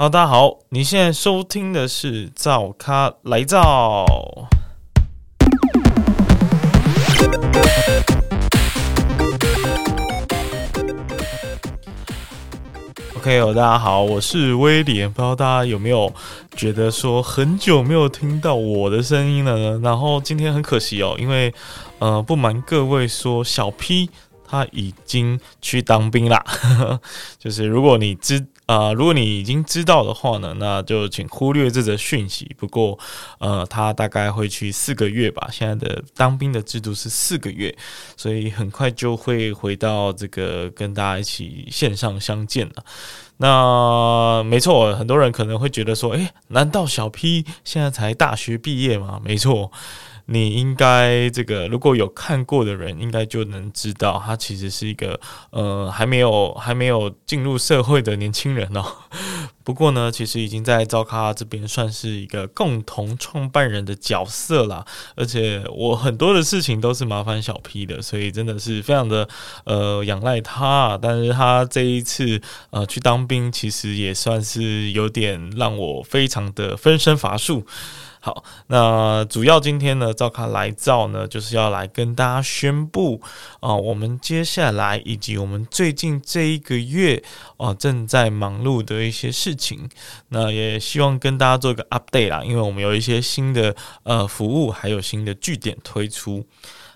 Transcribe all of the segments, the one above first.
好，大家好，你现在收听的是赵咖来造。OK 哦，大家好，我是威廉，不知道大家有没有觉得说很久没有听到我的声音了呢？然后今天很可惜哦，因为呃，不瞒各位说，小 P 他已经去当兵啦。就是如果你知。啊，如果你已经知道的话呢，那就请忽略这则讯息。不过，呃，他大概会去四个月吧。现在的当兵的制度是四个月，所以很快就会回到这个跟大家一起线上相见了。那没错，很多人可能会觉得说，诶，难道小 P 现在才大学毕业吗？没错。你应该这个如果有看过的人，应该就能知道，他其实是一个呃还没有还没有进入社会的年轻人哦。不过呢，其实已经在招咖这边算是一个共同创办人的角色啦。而且我很多的事情都是麻烦小 P 的，所以真的是非常的呃仰赖他。但是他这一次呃去当兵，其实也算是有点让我非常的分身乏术。好，那主要今天呢，赵卡来造呢，就是要来跟大家宣布啊，我们接下来以及我们最近这一个月啊，正在忙碌的一些事情。那也希望跟大家做一个 update 啦，因为我们有一些新的呃服务，还有新的据点推出。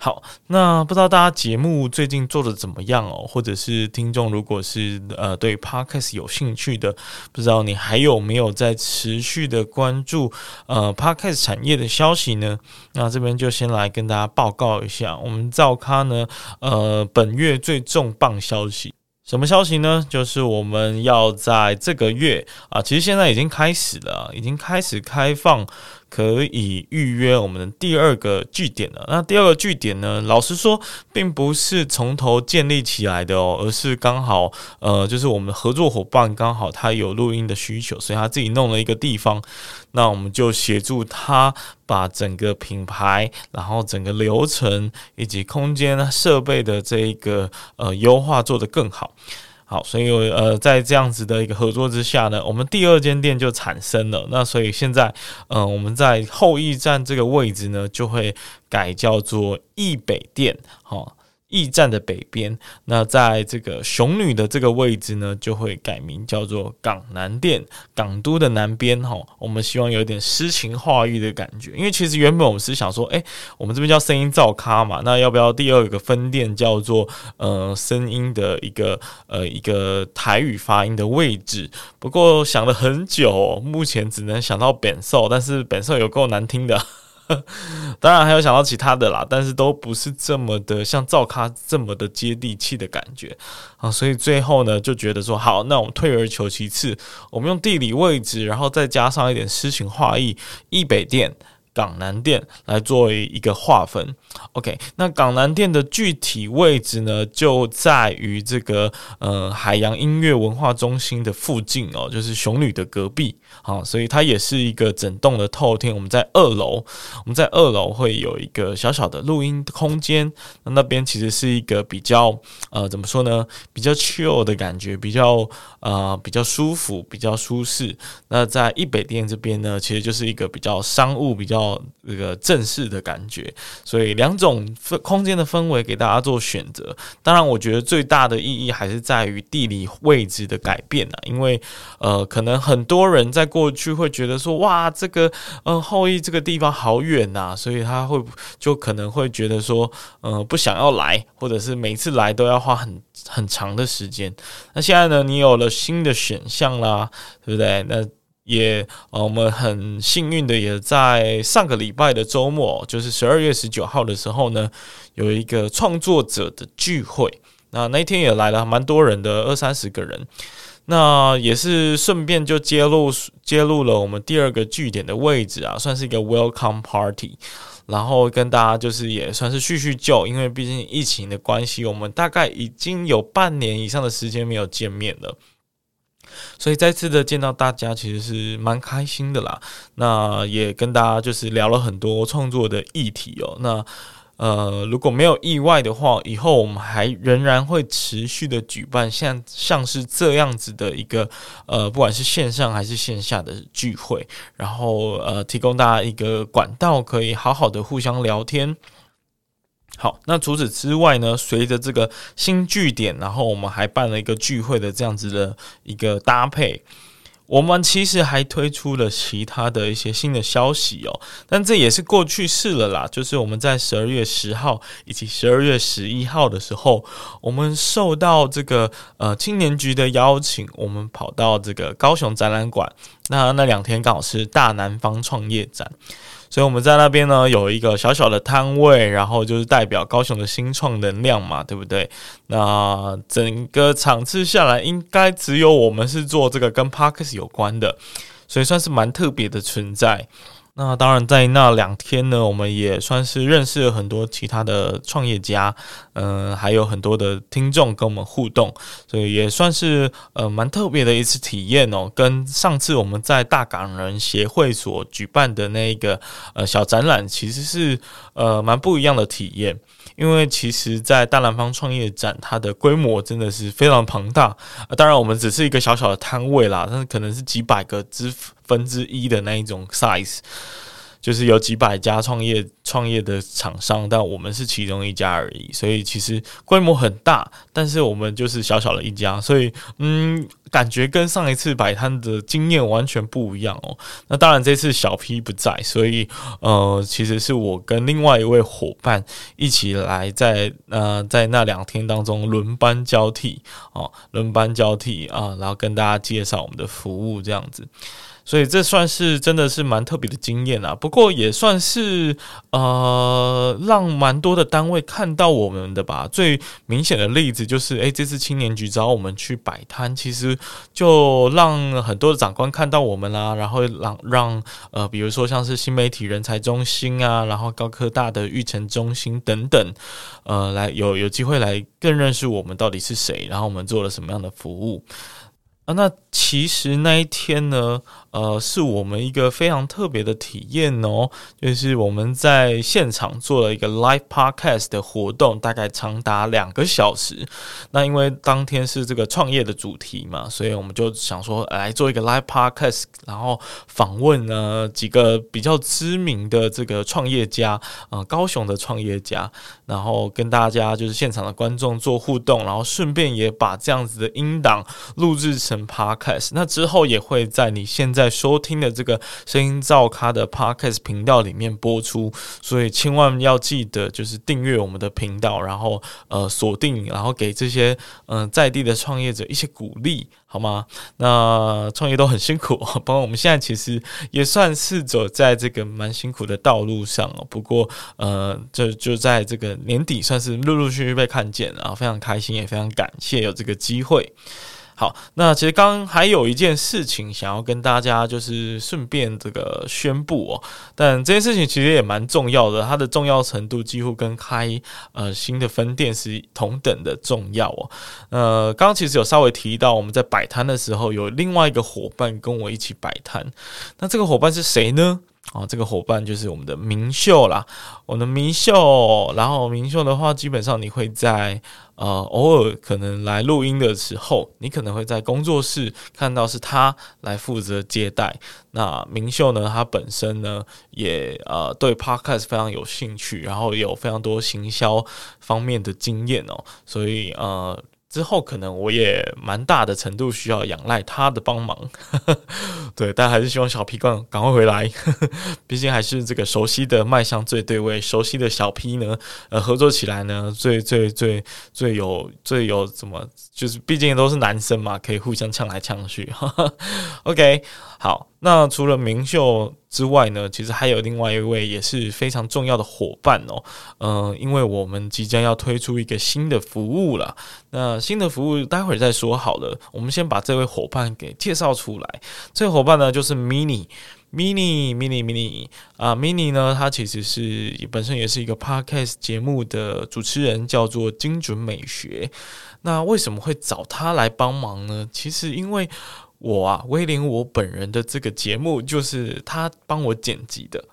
好，那不知道大家节目最近做的怎么样哦？或者是听众如果是呃对 podcast 有兴趣的，不知道你还有没有在持续的关注呃 podcast 产业的消息呢？那这边就先来跟大家报告一下，我们造咖呢呃本月最重磅消息，什么消息呢？就是我们要在这个月啊，其实现在已经开始了，已经开始开放。可以预约我们的第二个据点了。那第二个据点呢？老实说，并不是从头建立起来的哦，而是刚好呃，就是我们的合作伙伴刚好他有录音的需求，所以他自己弄了一个地方。那我们就协助他把整个品牌，然后整个流程以及空间设备的这一个呃优化做得更好。好，所以呃，在这样子的一个合作之下呢，我们第二间店就产生了。那所以现在，嗯，我们在后驿站这个位置呢，就会改叫做驿北店，好。驿站的北边，那在这个雄女的这个位置呢，就会改名叫做港南店，港都的南边哈。我们希望有点诗情画意的感觉，因为其实原本我们是想说，哎，我们这边叫声音造咖嘛，那要不要第二个分店叫做呃声音的一个呃一个台语发音的位置？不过想了很久，目前只能想到本寿，但是本寿有够难听的。当然还有想到其他的啦，但是都不是这么的像赵咖这么的接地气的感觉啊，所以最后呢就觉得说好，那我们退而求其次，我们用地理位置，然后再加上一点诗情画意，易北店。港南店来作为一个划分，OK，那港南店的具体位置呢，就在于这个呃海洋音乐文化中心的附近哦，就是雄女的隔壁，好，所以它也是一个整栋的透天。我们在二楼，我们在二楼会有一个小小的录音空间，那那边其实是一个比较呃怎么说呢，比较 chill 的感觉，比较呃比较舒服，比较舒适。那在一北店这边呢，其实就是一个比较商务，比较这个正式的感觉，所以两种氛空间的氛围给大家做选择。当然，我觉得最大的意义还是在于地理位置的改变啊，因为呃，可能很多人在过去会觉得说，哇，这个嗯后羿这个地方好远呐，所以他会就可能会觉得说，呃，不想要来，或者是每次来都要花很很长的时间。那现在呢，你有了新的选项啦，对不对？那也，呃，我们很幸运的，也在上个礼拜的周末，就是十二月十九号的时候呢，有一个创作者的聚会。那那天也来了蛮多人的，二三十个人。那也是顺便就揭露揭露了我们第二个据点的位置啊，算是一个 welcome party。然后跟大家就是也算是叙叙旧，因为毕竟疫情的关系，我们大概已经有半年以上的时间没有见面了。所以再次的见到大家，其实是蛮开心的啦。那也跟大家就是聊了很多创作的议题哦。那呃，如果没有意外的话，以后我们还仍然会持续的举办像像是这样子的一个呃，不管是线上还是线下的聚会，然后呃，提供大家一个管道，可以好好的互相聊天。好，那除此之外呢？随着这个新据点，然后我们还办了一个聚会的这样子的一个搭配。我们其实还推出了其他的一些新的消息哦，但这也是过去式了啦。就是我们在十二月十号以及十二月十一号的时候，我们受到这个呃青年局的邀请，我们跑到这个高雄展览馆。那那两天刚好是大南方创业展。所以我们在那边呢有一个小小的摊位，然后就是代表高雄的新创能量嘛，对不对？那整个场次下来，应该只有我们是做这个跟 Parkes 有关的，所以算是蛮特别的存在。那当然，在那两天呢，我们也算是认识了很多其他的创业家，嗯，还有很多的听众跟我们互动，所以也算是呃蛮特别的一次体验哦。跟上次我们在大港人协会所举办的那一个呃小展览，其实是呃蛮不一样的体验。因为其实，在大南方创业展，它的规模真的是非常庞大。当然，我们只是一个小小的摊位啦，但是可能是几百个之分之一的那一种 size。就是有几百家创业创业的厂商，但我们是其中一家而已，所以其实规模很大，但是我们就是小小的一家，所以嗯，感觉跟上一次摆摊的经验完全不一样哦。那当然这次小 P 不在，所以呃，其实是我跟另外一位伙伴一起来在呃在那两天当中轮班交替哦，轮班交替啊，然后跟大家介绍我们的服务这样子。所以这算是真的是蛮特别的经验啊，不过也算是呃让蛮多的单位看到我们的吧。最明显的例子就是，诶，这次青年局找我们去摆摊，其实就让很多的长官看到我们啦，然后让让呃，比如说像是新媒体人才中心啊，然后高科大的育成中心等等，呃，来有有机会来更认识我们到底是谁，然后我们做了什么样的服务。啊，那其实那一天呢，呃，是我们一个非常特别的体验哦，就是我们在现场做了一个 live podcast 的活动，大概长达两个小时。那因为当天是这个创业的主题嘛，所以我们就想说来做一个 live podcast，然后访问呢几个比较知名的这个创业家，呃，高雄的创业家，然后跟大家就是现场的观众做互动，然后顺便也把这样子的音档录制成。Podcast，那之后也会在你现在在收听的这个声音造咖的 Podcast 频道里面播出，所以千万要记得就是订阅我们的频道，然后呃锁定，然后给这些嗯在地的创业者一些鼓励，好吗？那创业都很辛苦，包括我们现在其实也算是走在这个蛮辛苦的道路上哦。不过呃，就就在这个年底，算是陆陆续续被看见，然后非常开心，也非常感谢有这个机会。好，那其实刚还有一件事情想要跟大家，就是顺便这个宣布哦。但这件事情其实也蛮重要的，它的重要程度几乎跟开呃新的分店是同等的重要哦。呃，刚刚其实有稍微提到，我们在摆摊的时候有另外一个伙伴跟我一起摆摊，那这个伙伴是谁呢？啊，这个伙伴就是我们的明秀啦，我的明秀。然后明秀的话，基本上你会在呃偶尔可能来录音的时候，你可能会在工作室看到是他来负责接待。那明秀呢，他本身呢也呃对 podcast 非常有兴趣，然后有非常多行销方面的经验哦，所以呃。之后可能我也蛮大的程度需要仰赖他的帮忙，对，但还是希望小 P 赶赶快回来，毕竟还是这个熟悉的卖相最对味，熟悉的小 P 呢，呃，合作起来呢，最最最最有最有怎么，就是毕竟都是男生嘛，可以互相呛来呛去。OK，好，那除了明秀。之外呢，其实还有另外一位也是非常重要的伙伴哦。嗯，因为我们即将要推出一个新的服务了。那新的服务待会儿再说好了。我们先把这位伙伴给介绍出来。这位伙伴呢，就是 Mini，Mini，Mini，Mini 啊，Mini 呢，他其实是本身也是一个 Podcast 节目的主持人，叫做精准美学。那为什么会找他来帮忙呢？其实因为。我啊，威廉，我本人的这个节目就是他帮我剪辑的。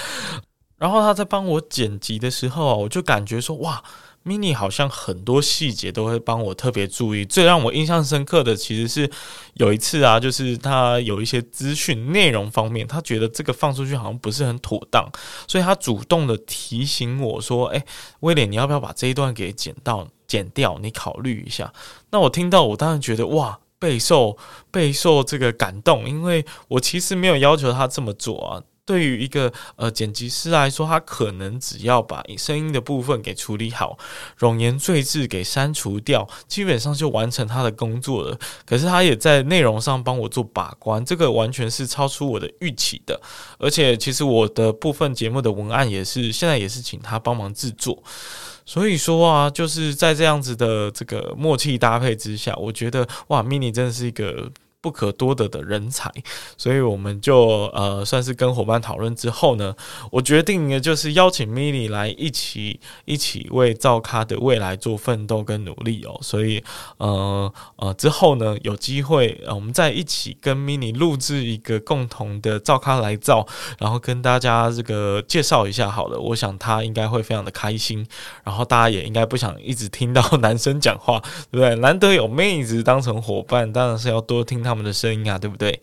然后他在帮我剪辑的时候啊，我就感觉说哇。mini 好像很多细节都会帮我特别注意。最让我印象深刻的，其实是有一次啊，就是他有一些资讯内容方面，他觉得这个放出去好像不是很妥当，所以他主动的提醒我说：“哎，威廉，你要不要把这一段给剪到剪掉？你考虑一下。”那我听到，我当然觉得哇，备受备受这个感动，因为我其实没有要求他这么做啊。对于一个呃剪辑师来说，他可能只要把声音的部分给处理好，冗言赘字给删除掉，基本上就完成他的工作了。可是他也在内容上帮我做把关，这个完全是超出我的预期的。而且其实我的部分节目的文案也是现在也是请他帮忙制作。所以说啊，就是在这样子的这个默契搭配之下，我觉得哇，mini 真的是一个。不可多得的人才，所以我们就呃算是跟伙伴讨论之后呢，我决定呢就是邀请 mini 来一起一起为造咖的未来做奋斗跟努力哦。所以呃呃之后呢有机会呃我们再一起跟 mini 录制一个共同的造咖来造，然后跟大家这个介绍一下好了。我想他应该会非常的开心，然后大家也应该不想一直听到男生讲话，对不对？难得有妹子当成伙伴，当然是要多听他。他们的声音啊，对不对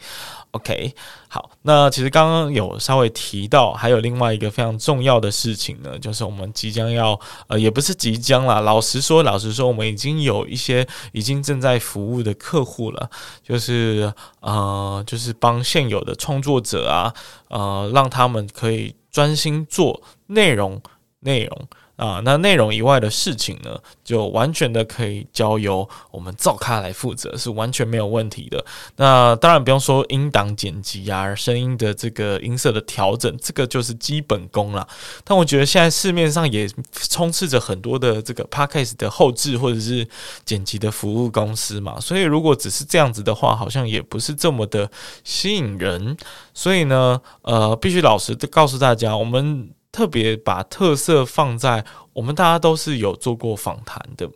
？OK，好，那其实刚刚有稍微提到，还有另外一个非常重要的事情呢，就是我们即将要，呃，也不是即将啦，老实说，老实说，我们已经有一些已经正在服务的客户了，就是呃，就是帮现有的创作者啊，呃，让他们可以专心做内容，内容。啊，那内容以外的事情呢，就完全的可以交由我们造咖来负责，是完全没有问题的。那当然不用说音档剪辑啊，声音的这个音色的调整，这个就是基本功了。但我觉得现在市面上也充斥着很多的这个 podcast 的后置或者是剪辑的服务公司嘛，所以如果只是这样子的话，好像也不是这么的吸引人。所以呢，呃，必须老实的告诉大家，我们。特别把特色放在我们大家都是有做过访谈的。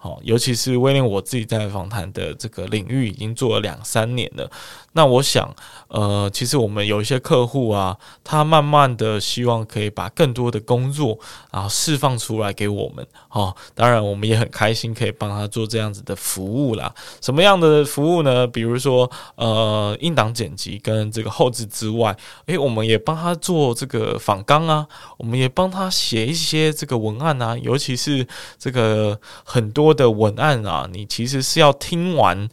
好，尤其是威廉，我自己在访谈的这个领域已经做了两三年了。那我想，呃，其实我们有一些客户啊，他慢慢的希望可以把更多的工作然后释放出来给我们。哦，当然我们也很开心可以帮他做这样子的服务啦。什么样的服务呢？比如说，呃，音档剪辑跟这个后置之外，诶，我们也帮他做这个访纲啊，我们也帮他写一些这个文案啊，尤其是这个很多。的文案啊，你其实是要听完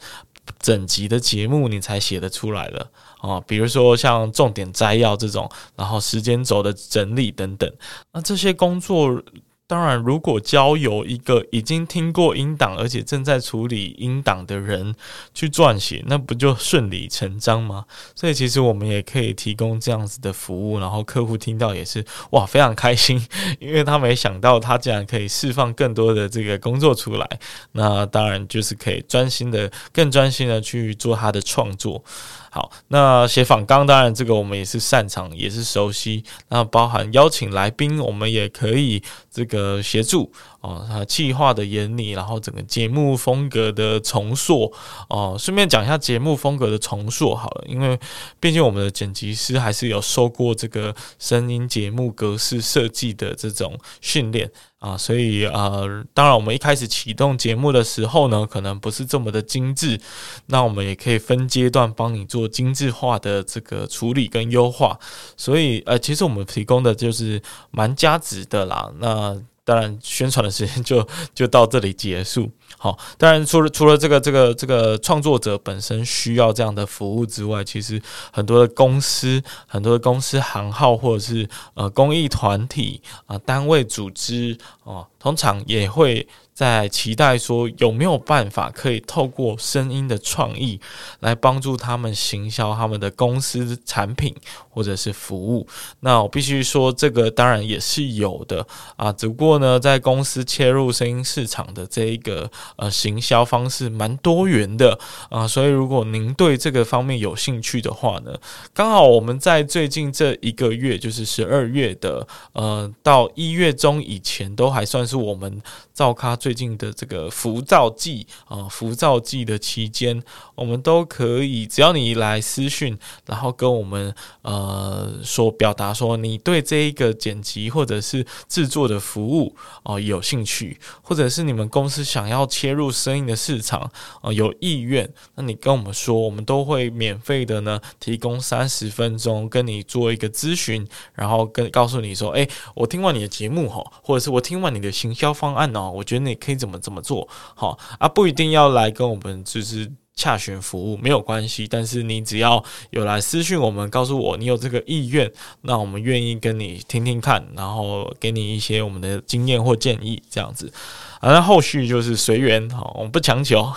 整集的节目，你才写得出来的啊。比如说像重点摘要这种，然后时间轴的整理等等，那这些工作。当然，如果交由一个已经听过音档，而且正在处理音档的人去撰写，那不就顺理成章吗？所以，其实我们也可以提供这样子的服务，然后客户听到也是哇，非常开心，因为他没想到他竟然可以释放更多的这个工作出来。那当然就是可以专心的、更专心的去做他的创作。好，那写访纲，当然这个我们也是擅长，也是熟悉。那包含邀请来宾，我们也可以这个协助哦。他计划的演拟，然后整个节目风格的重塑哦。顺便讲一下节目风格的重塑好了，因为毕竟我们的剪辑师还是有受过这个声音节目格式设计的这种训练。啊，所以呃，当然我们一开始启动节目的时候呢，可能不是这么的精致，那我们也可以分阶段帮你做精致化的这个处理跟优化。所以呃，其实我们提供的就是蛮加值的啦。那当然宣传的时间就就到这里结束。好，当然除了除了这个这个这个创作者本身需要这样的服务之外，其实很多的公司、很多的公司行号或者是呃公益团体啊单位组织哦，通常也会。在期待说有没有办法可以透过声音的创意来帮助他们行销他们的公司产品或者是服务？那我必须说，这个当然也是有的啊，只不过呢，在公司切入声音市场的这一个呃行销方式蛮多元的啊，所以如果您对这个方面有兴趣的话呢，刚好我们在最近这一个月，就是十二月的呃到一月中以前，都还算是我们造咖。最近的这个浮躁季啊，浮躁季的期间，我们都可以，只要你来私讯，然后跟我们呃说表达说你对这一个剪辑或者是制作的服务哦有兴趣，或者是你们公司想要切入声音的市场啊有意愿，那你跟我们说，我们都会免费的呢提供三十分钟跟你做一个咨询，然后跟告诉你说，哎，我听完你的节目哈，或者是我听完你的行销方案哦，我觉得你可以怎么怎么做好啊，不一定要来跟我们就是洽询服务没有关系，但是你只要有来私讯我们，告诉我你有这个意愿，那我们愿意跟你听听看，然后给你一些我们的经验或建议，这样子。啊那后续 就是随缘，好，我们不强求。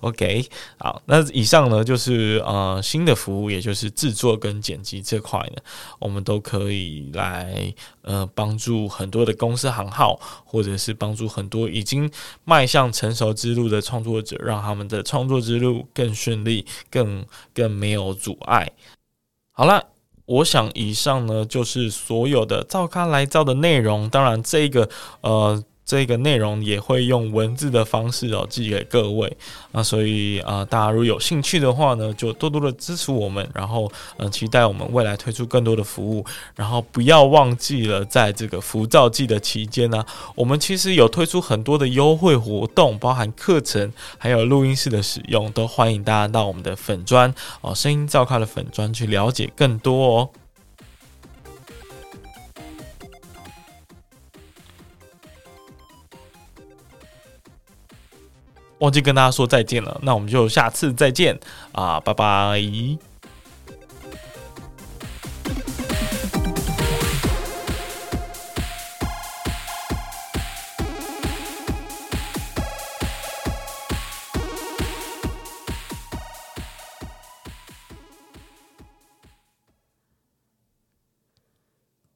OK，好，那以上呢就是呃新的服务，也就是制作跟剪辑这块呢，我们都可以来呃帮助很多的公司行号，或者是帮助很多已经迈向成熟之路的创作者，让他们的创作之路更顺利，更更没有阻碍。好了，我想以上呢就是所有的照咖来照的内容，当然这个呃。这个内容也会用文字的方式哦寄给各位啊，所以啊，大家如果有兴趣的话呢，就多多的支持我们，然后嗯，期待我们未来推出更多的服务，然后不要忘记了，在这个浮躁季的期间呢，我们其实有推出很多的优惠活动，包含课程，还有录音室的使用，都欢迎大家到我们的粉砖哦，声音照咖的粉砖去了解更多哦。忘记跟大家说再见了，那我们就下次再见啊，拜拜。